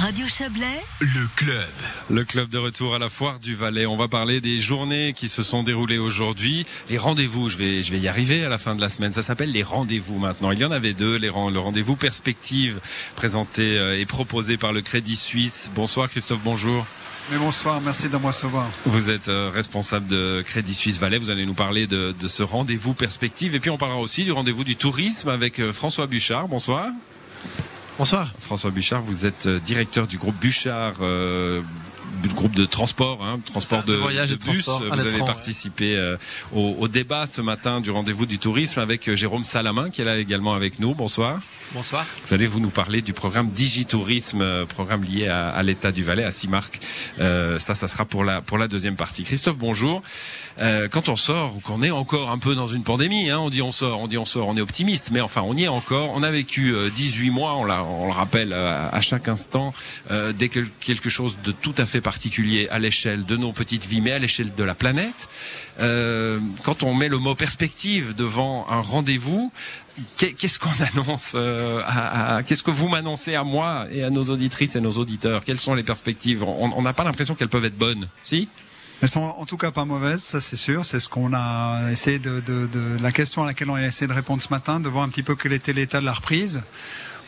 Radio Chablais, Le club. Le club de retour à la foire du Valais. On va parler des journées qui se sont déroulées aujourd'hui. Les rendez-vous, je vais, je vais y arriver à la fin de la semaine. Ça s'appelle les rendez-vous maintenant. Il y en avait deux. Les, le rendez-vous perspective présenté euh, et proposé par le Crédit Suisse. Bonsoir Christophe, bonjour. Mais bonsoir, merci de me recevoir. Vous êtes euh, responsable de Crédit Suisse Valais. Vous allez nous parler de, de ce rendez-vous perspective. Et puis on parlera aussi du rendez-vous du tourisme avec euh, François Bouchard. Bonsoir. Bonsoir. François Bouchard, vous êtes euh, directeur du groupe Bouchard, euh, groupe de transport, hein, transport de, de voyage et de bus. transport Vous avez participé euh, au, au débat ce matin du rendez-vous du tourisme avec euh, Jérôme Salamin qui est là également avec nous. Bonsoir. Bonsoir. Vous allez vous nous parler du programme Digitourisme, euh, programme lié à, à l'État du Valais, à Simarc. Euh, ça, ça sera pour la pour la deuxième partie. Christophe, bonjour. Euh, quand on sort ou qu'on est encore un peu dans une pandémie, hein, on dit on sort, on dit on sort, on est optimiste, mais enfin on y est encore. On a vécu euh, 18 mois, on, le rappelle à chaque instant, euh, dès que quelque chose de tout à fait particulier à l'échelle de nos petites vies, mais à l'échelle de la planète. Euh, quand on met le mot perspective devant un rendez-vous, qu'est- qu'est-ce qu'on annonce euh, Qu'est-ce que vous m'annoncez à moi et à nos auditrices et nos auditeurs? Quelles sont les perspectives? On n'a pas l'impression qu'elles peuvent être bonnes, si? Elles sont en tout cas pas mauvaises, ça c'est sûr. C'est ce qu'on a essayé de, de la question à laquelle on a essayé de répondre ce matin, de voir un petit peu quel était l'état de la reprise.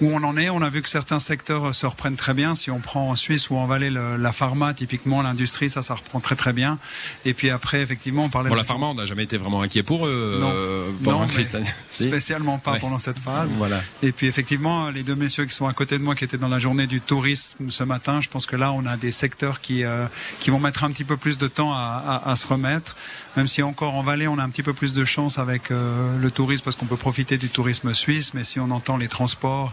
Où on en est, on a vu que certains secteurs se reprennent très bien. Si on prend en Suisse ou en Valais le- la pharma, typiquement l'industrie, ça, ça reprend très très bien. Et puis après, effectivement, on parlait Bon, de la pharma, on n'a jamais été vraiment inquiet pour eux Non. euh, pendant Non, mais spécialement pas Ouais. pendant cette phase. Voilà. Et puis effectivement, les deux messieurs qui sont à côté de moi, qui étaient dans la journée du tourisme ce matin, je pense que là, on a des secteurs qui euh, qui vont mettre un petit peu plus de temps à, à, à se remettre. Même si encore en Valais, on a un petit peu plus de chance avec euh, le tourisme parce qu'on peut profiter du tourisme suisse. Mais si on entend les transports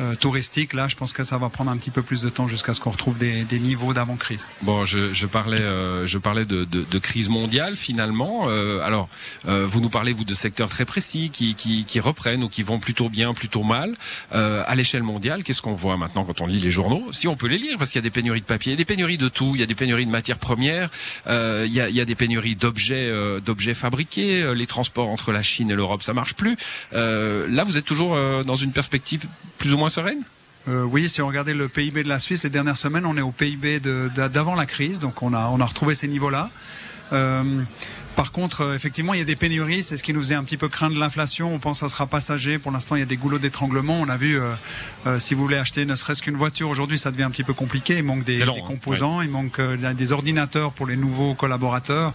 euh, touristiques, là, je pense que ça va prendre un petit peu plus de temps jusqu'à ce qu'on retrouve des, des niveaux d'avant crise. Bon, je, je parlais, euh, je parlais de, de, de crise mondiale finalement. Euh, alors, euh, vous nous parlez vous de secteurs très précis qui, qui, qui reprennent ou qui vont plutôt bien, plutôt mal. Euh, à l'échelle mondiale, qu'est-ce qu'on voit maintenant quand on lit les journaux Si on peut les lire, parce qu'il y a des pénuries de papier, des pénuries de tout. Il y a des pénuries de matières premières. Il, y a, il y a des pénuries d'objets, d'objets fabriqués. Les transports entre la Chine et l'Europe, ça marche plus. Là, vous êtes toujours dans une perspective plus ou moins sereine Euh, oui, si on regardait le PIB de la Suisse les dernières semaines, on est au PIB d'avant la crise, donc on a, on a retrouvé ces niveaux-là. Euh, par contre, euh, effectivement, il y a des pénuries, c'est ce qui nous faisait un petit peu craindre l'inflation. On pense que ça sera passager. Pour l'instant, il y a des goulots d'étranglement. On a vu, euh, euh, si vous voulez acheter ne serait-ce qu'une voiture, aujourd'hui, ça devient un petit peu compliqué. Il manque des, C'est long, des hein. composants, il manque euh, des ordinateurs pour les nouveaux collaborateurs.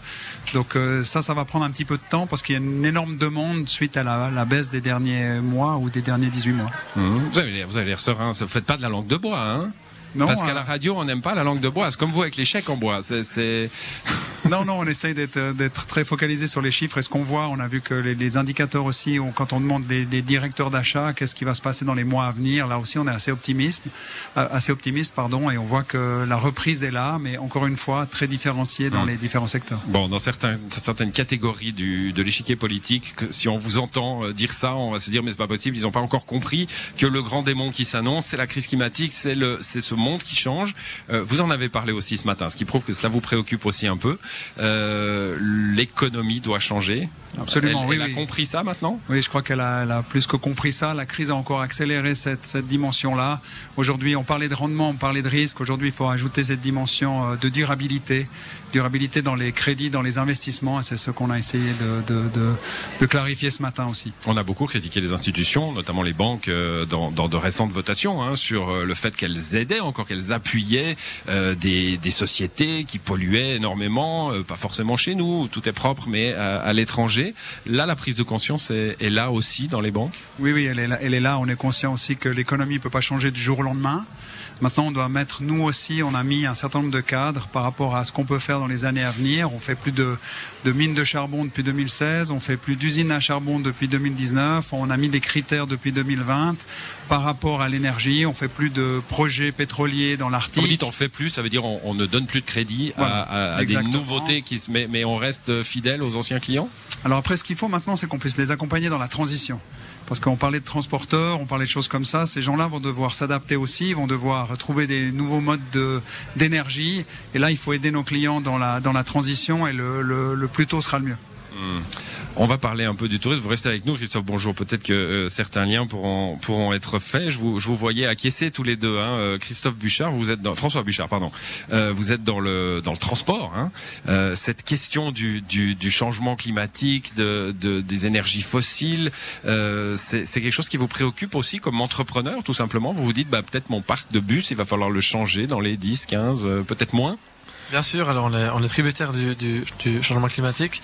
Donc ça, ça va prendre un petit peu de temps parce qu'il y a une énorme demande suite à la, la baisse des derniers mois ou des derniers 18 mois. Vous avez l'air, vous avez l'air serein. Vous faites pas de la langue de bois, hein Non, Parce qu'à la radio, on n'aime pas la langue de bois. C'est comme vous avec les chèques en bois. C'est... Non, non, on essaye d'être d'être très focalisé sur les chiffres et ce qu'on voit. On a vu que les, les indicateurs aussi, on- quand on demande les, les directeurs d'achat, qu'est-ce qui va se passer dans les mois à venir, là aussi on est assez optimiste, euh, assez optimiste, pardon, et on voit que la reprise est là, mais encore une fois très différenciée dans Hum. les différents secteurs. Bon, dans certains, certaines catégories du, de l'échiquier politique, que si on vous entend euh, dire ça, on va se dire mais c'est pas possible. Ils n'ont pas encore compris que le grand démon qui s'annonce, c'est la crise climatique, c'est ce monde qui change. Euh, vous en avez parlé aussi ce matin, ce qui prouve que cela vous préoccupe aussi un peu. Euh, l'économie doit changer. Absolument, Elle, oui, elle oui. a compris ça maintenant. Oui, je crois qu'elle a, elle a plus que compris ça. La crise a encore accéléré cette, cette dimension-là. Aujourd'hui, on parlait de rendement, on parlait de risque. Aujourd'hui, il faut ajouter cette dimension euh, de durabilité, durabilité dans les crédits, dans les investissements. Et c'est ce qu'on a essayé de, de, de, de clarifier ce matin aussi. On a beaucoup critiqué les institutions, notamment les banques, euh, dans, dans de récentes votations, hein, sur le fait qu'elles aidaient, encore qu'elles appuyaient euh, des, des sociétés qui polluaient énormément, euh, pas forcément chez nous, tout est propre, mais à, à l'étranger. Là, la prise de conscience est, est là aussi dans les banques? Oui, oui, elle est là. Elle est là. On est conscient aussi que l'économie ne peut pas changer du jour au lendemain. Maintenant, on doit mettre, nous aussi, on a mis un certain nombre de cadres par rapport à ce qu'on peut faire dans les années à venir. On fait plus de, de mines de charbon depuis 2016, on fait plus d'usines à charbon depuis 2019, on a mis des critères depuis 2020 par rapport à l'énergie, on fait plus de projets pétroliers dans Quand l'Arctique. vous dites on fait plus, ça veut dire on, on ne donne plus de crédit à- Voilà, à, à des nouveautés qui se, mais, mais on reste fidèle aux anciens clients? Alors après, ce qu'il faut maintenant, c'est qu'on puisse les accompagner dans la transition. Parce qu'on parlait de transporteurs, on parlait de choses comme ça. Ces gens-là vont devoir s'adapter aussi, vont devoir trouver des nouveaux modes de- d'énergie. Et là, il faut aider nos clients dans la, dans la transition et le, le, le plus tôt sera le mieux. On va parler un peu du tourisme. Vous restez avec nous, Christophe. Bonjour. Peut-être que euh, certains liens pourront pourront être faits. Je vous je vous voyais acquiescer tous les deux. Hein. Euh, Christophe Bouchard, vous êtes dans François Bouchard, pardon. Euh, vous êtes dans le dans le transport. Hein. Euh, cette question du, du, du changement climatique, de, de des énergies fossiles, euh, c'est quelque chose qui vous préoccupe aussi comme entrepreneur, tout simplement? Vous vous dites, bah peut-être mon parc de bus, il va falloir le changer dans les 10, 15, euh, peut-être moins? Bien sûr, alors on est, on est tributaire du, du, du changement climatique.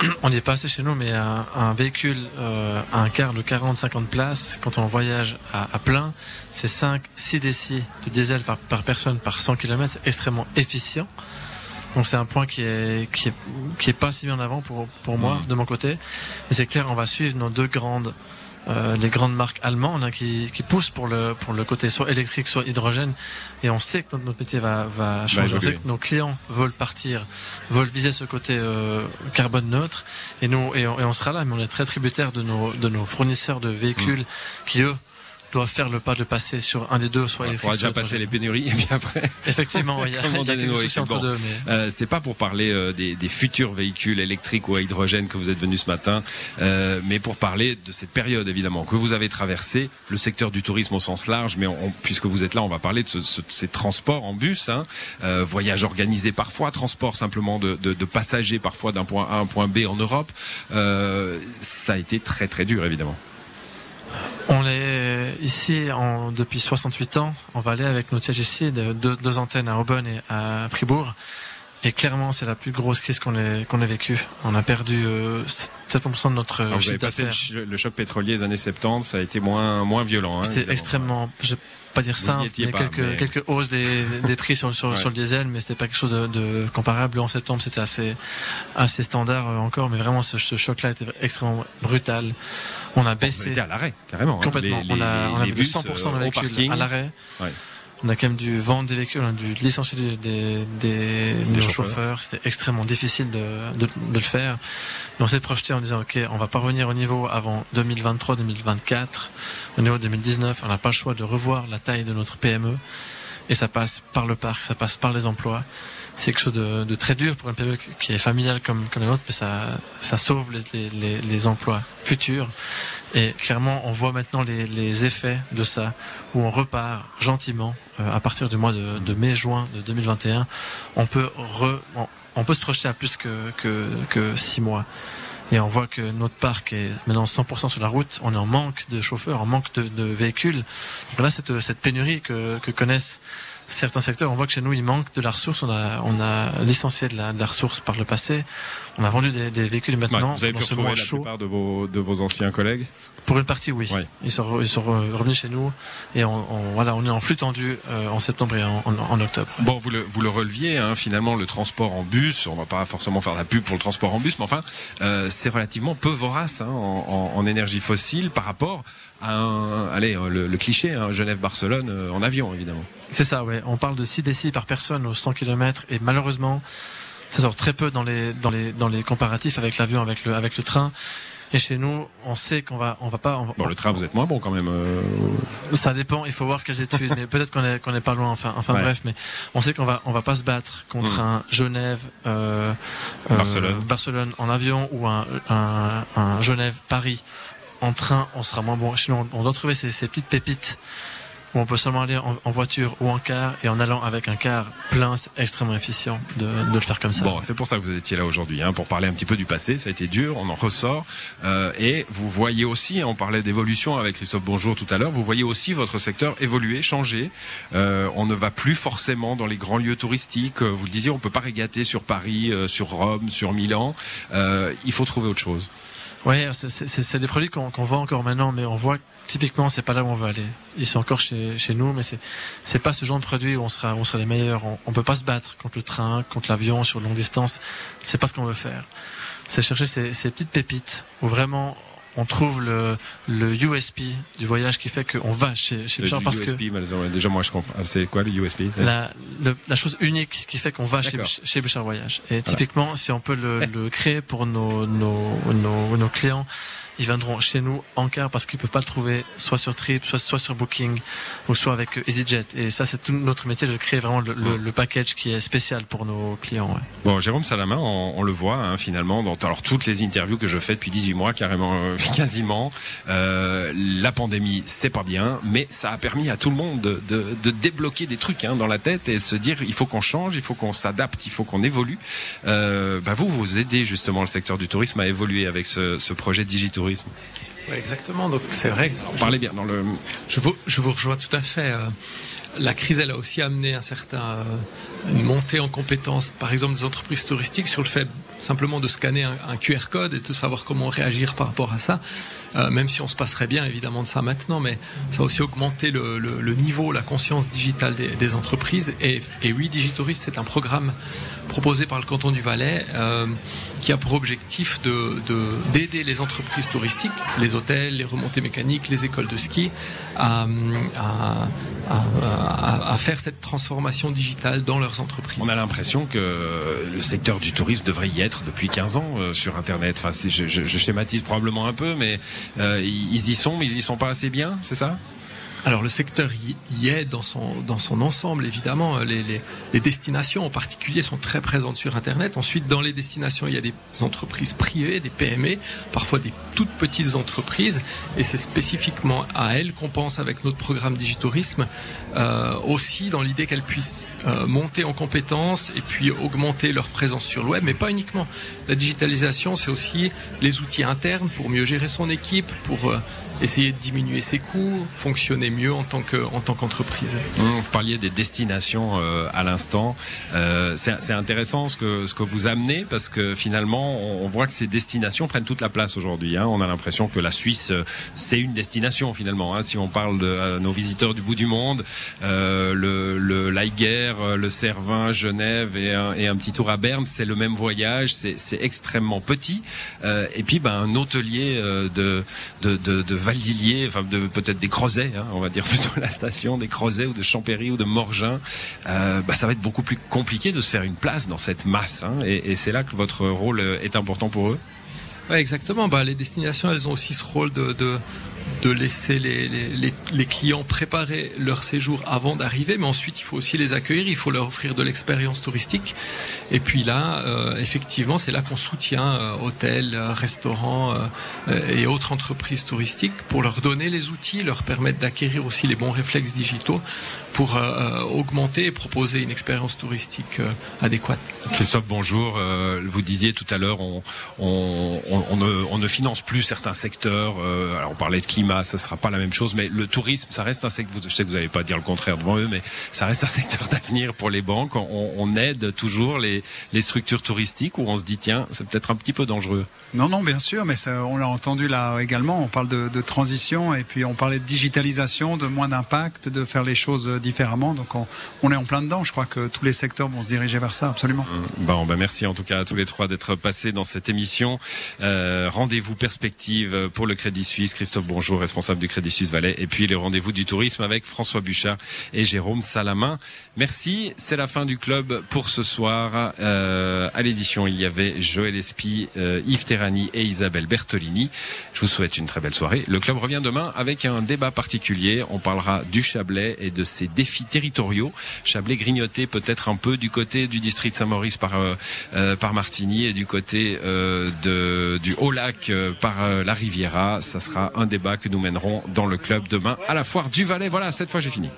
On n'y est pas assez chez nous, mais un, un véhicule, euh, un quart de 40-50 places, quand on voyage à, à plein, c'est 5-6 décis de diesel par, par personne par 100 km, c'est extrêmement efficient. Donc c'est un point qui est, qui est, qui est pas si bien en avant pour, pour moi, Mhm. de mon côté. Mais c'est clair, on va suivre nos deux grandes euh, les grandes marques allemandes hein, qui, qui poussent pour le pour le côté soit électrique soit hydrogène. Et on sait que notre, métier va va changer. On sait que nos clients veulent partir veulent viser ce côté euh, carbone neutre. Et nous et on, et on sera là mais on est très tributaire de nos de nos fournisseurs de véhicules qui eux doivent faire le pas de passer sur un des deux soit électrique faudra soit déjà passer les pénuries et puis après. effectivement il y a, y a des entre Bon. deux mais Euh, c'est pas pour parler euh, des, des futurs véhicules électriques ou à hydrogène que vous êtes venu ce matin, euh, mais pour parler de cette période évidemment que vous avez traversée, le secteur du tourisme au sens large. Mais on- puisque vous êtes là, on va parler de, ce- ce- de ces transports en bus, hein, voyages organisés parfois, transport simplement de, de- de passagers parfois d'un point A à un point B en Europe. Ça a été très très dur évidemment. On est ici en, depuis 68 ans. On va aller avec notre siège ici, de, deux, deux antennes à Aubonne et à Fribourg. Et clairement, c'est la plus grosse crise qu'on ait, qu'on ait vécue. On a perdu euh, 7% de notre Alors, vous chiffre d'affaires. le choc pétrolier des années 70, ça a été moins moins violent. hein, C'était évidemment. extrêmement, je vais pas dire ça, il y a pas, quelques, mais- quelques hausses des, des prix sur, sur, Ouais. sur le diesel, mais c'était pas quelque chose de, de comparable. En septembre, c'était assez, assez standard euh, encore, mais vraiment, ce, ce choc-là était extrêmement brutal. On a baissé été à l'arrêt carrément. hein. Complètement. Les- on a, on a les de bus, 100% de euh, au véhicules parking. à l'arrêt. Ouais. On a quand même dû vendre des véhicules, on a dû licencier des, des, des, nos chauffeurs. chauffeurs. C'était extrêmement difficile de, de, de le faire. Mais on s'est projeté en disant, OK, on va pas revenir au niveau avant 2023-2024. Au niveau 2019, on n'a pas le choix de revoir la taille de notre PME. Et ça passe par le parc, ça passe par les emplois. C'est quelque chose de, de très dur pour une PME qui est familiale comme, comme la nôtre, mais ça, ça sauve les, les, les, emplois futurs. Et clairement, on voit maintenant les, les effets de ça, où on repart gentiment euh, à partir du mois de, de mai-juin de 2021. On peut re, on peut se projeter à plus que, que, que six mois. Et on voit que notre parc est maintenant 100% sur la route. On est en manque de chauffeurs, en manque de, véhicules. Donc là, cette, cette pénurie que, que connaissent certains secteurs, on voit que chez nous, il manque de la ressource. On a, on a licencié de la, de la ressource par le passé. On a vendu des, des véhicules Ouais, maintenant vous avez pu ce retrouver la chaud. plupart de vos, de vos anciens collègues Pour une partie, oui. Ouais. Ils sont, ils sont re- revenus chez nous et on, on- voilà, on est en flux tendu euh, en septembre et en, en, en octobre. Bon, vous le, vous le releviez, hein, finalement, le transport en bus, on va pas forcément faire la pub pour le transport en bus, mais enfin, euh, c'est relativement peu vorace hein, en, en- en énergie fossile par rapport à un, allez, le, le cliché, hein, Genève-Barcelone euh, en avion, évidemment. C'est ça, ouais. On parle de 6 décis par personne aux 100 km et malheureusement, ça sort très peu dans les, dans les, dans les comparatifs avec l'avion, avec le, avec le train. Et chez nous, on sait qu'on va, on va pas, on va- Bon, le train, vous êtes moins bon quand même. euh, ça dépend, il faut voir quelles études, mais peut-être qu'on est, qu'on est pas loin, enfin, enfin Ouais. bref, mais on sait qu'on va, on va pas se battre contre Mm. un Genève, euh, euh, Barcelone. Barcelone en avion ou un, un, un Genève-Paris en train, on sera moins bon. Chez nous, on, on doit trouver ces, ces petites pépites on peut seulement aller en, voiture ou en car, et en allant avec un car plein, c'est extrêmement efficient de, de le faire comme ça. Bon, c'est pour ça que vous étiez là aujourd'hui, hein, pour parler un petit peu du passé. Ça a été dur, on en ressort. Euh, et vous voyez aussi, hein, on parlait d'évolution avec Christophe Bonjour tout à l'heure, vous voyez aussi votre secteur évoluer, changer. Euh, on ne va plus forcément dans les grands lieux touristiques. Euh, Vous le disiez, on peut pas régater sur Paris, euh, sur Rome, sur Milan. Euh, il faut trouver autre chose. Ouais, c'est- des produits qu'on qu'on vend encore maintenant, mais on voit que typiquement c'est pas là où on veut aller. Ils sont encore chez, chez nous, mais c'est c'est pas ce genre de produit où on sera on sera les meilleurs. On, on peut pas se battre contre le train, contre l'avion sur longue distance. C'est pas ce qu'on veut faire. C'est chercher ces, ces petites pépites où vraiment on trouve le le USP du voyage qui fait qu'on va chez chez Bouchard parce que USP, malheureusement, déjà moi je comprends. Ah, C'est quoi le USP la, le- la chose unique qui fait qu'on va chez, chez Bouchard Voyage. Et typiquement, si on peut le, le créer pour nos, nos, nos, nos clients, ils viendront chez nous en car parce qu'ils peuvent pas le trouver soit sur Trip, soit, soit sur Booking ou soit avec EasyJet. Et ça, c'est tout notre métier de créer vraiment le, le, le package qui est spécial pour nos clients. Ouais. Bon, Jérôme Salamin, on, on le voit hein, finalement dans alors toutes les interviews que je fais depuis 18 mois, carrément, euh, quasiment. Euh, la pandémie, c'est pas bien, mais ça a permis à tout le monde de, de, de débloquer des trucs hein, dans la tête et de se dire il faut qu'on change, il faut qu'on s'adapte, il faut qu'on évolue. Euh, bah vous, vous aidez justement le secteur du tourisme à évoluer avec ce, ce projet Digitourisme. Oui, exactement. Donc c'est vrai. Que Parlez bien dans le. Je vous, je vous rejoins tout à fait. La crise, elle a aussi amené un certain, euh, une montée en compétences, par exemple des entreprises touristiques, sur le fait simplement de scanner un, QR code et de savoir comment réagir par rapport à ça. Euh, même si on se passerait bien évidemment de ça maintenant, mais ça a aussi augmenté le, niveau, la conscience digitale des, entreprises. Et, oui, Digitourist, c'est un programme proposé par le canton du Valais euh, qui a pour objectif de d'aider les entreprises touristiques, les hôtels, les remontées mécaniques, les écoles de ski, à faire cette transformation digitale dans leurs entreprises. On a l'impression que le secteur du tourisme devrait y être depuis 15 ans euh, sur Internet. Enfin, je, schématise probablement un peu, mais euh, ils y sont, mais ils y sont pas assez bien, c'est ça? Alors le secteur y, est dans son, dans son ensemble, évidemment. Les, les, les, destinations en particulier sont très présentes sur Internet. Ensuite, dans les destinations, il y a des entreprises privées, des PME, parfois des toutes petites entreprises. Et c'est spécifiquement à elles qu'on pense avec notre programme Digitourisme, euh, aussi dans l'idée qu'elles puissent euh, monter en compétences et puis augmenter leur présence sur le web, mais pas uniquement. La digitalisation, c'est aussi les outils internes pour mieux gérer son équipe, pour... Euh, essayer de diminuer ses coûts, fonctionner mieux en tant que en tant qu'entreprise. Vous parliez des destinations euh, à l'instant. Euh, c'est intéressant ce que ce que vous amenez parce que finalement on voit que ces destinations prennent toute la place aujourd'hui. Hein. On a l'impression que la Suisse euh, c'est une destination finalement. Hein. Si on parle de euh, nos visiteurs du bout du monde, euh, le le l'Aiguerre, le Cervin, Genève et un, et un petit tour à Berne, c'est le même voyage. C'est extrêmement petit. Euh, et puis ben un hôtelier de de, de, de Valdilier, enfin peut-être des Crozets, hein, on va dire plutôt la station, des Crozets ou de Champéry ou de Morgin, euh, bah, ça va être beaucoup plus compliqué de se faire une place dans cette masse. Hein, et, c'est là que votre rôle est important pour eux. Exactement. Bah, les destinations, elles ont aussi ce rôle de, de de laisser les, clients préparer leur séjour avant d'arriver, mais ensuite il faut aussi les accueillir, il faut leur offrir de l'expérience touristique. Et puis là, euh, effectivement, c'est là qu'on soutient euh, hôtels, restaurants euh, et autres entreprises touristiques pour leur donner les outils, leur permettre d'acquérir aussi les bons réflexes digitaux pour augmenter et proposer une expérience touristique adéquate. Christophe, bonjour. vous disiez tout à l'heure, on, ne, on ne finance plus certains secteurs. alors on parlait de climat, ça sera pas la même chose, mais le tourisme, ça reste un secteur. Je sais que vous n'allez pas dire le contraire devant eux, mais ça reste un secteur d'avenir pour les banques. On, on, aide toujours les, les structures touristiques où on se dit tiens, c'est peut-être un petit peu dangereux. Non, non, bien sûr, mais ça, on l'a entendu là également. On parle de, de, transition et puis on parlait de digitalisation, de moins d'impact, de faire les choses différemment. Donc on, on, est en plein dedans. Je crois que tous les secteurs vont se diriger vers ça, absolument. Bon, ben merci en tout cas à tous les trois d'être passés dans cette émission. Euh, rendez-vous perspective pour le Crédit Suisse. Christophe Bonjour, responsable du Crédit Suisse Valais. Et puis les rendez-vous du tourisme avec François Bouchard et Jérôme Salamin. Merci. C'est la fin du club pour ce soir. Euh, à l'édition, il y avait Joël Espy, euh, Yves Terrani et Isabelle Bertolini. Je vous souhaite une très belle soirée. Le club revient demain avec un débat particulier. On parlera du Chablais et de ses défis territoriaux. Chablais grignoté peut-être un peu du côté du district Saint-Maurice par, euh, par Martigny et du côté euh, de, du Haut-Lac euh, par la Riviera. Ça sera un débat que nous mènerons dans le club demain à la foire du Valais. Voilà, cette fois j'ai fini.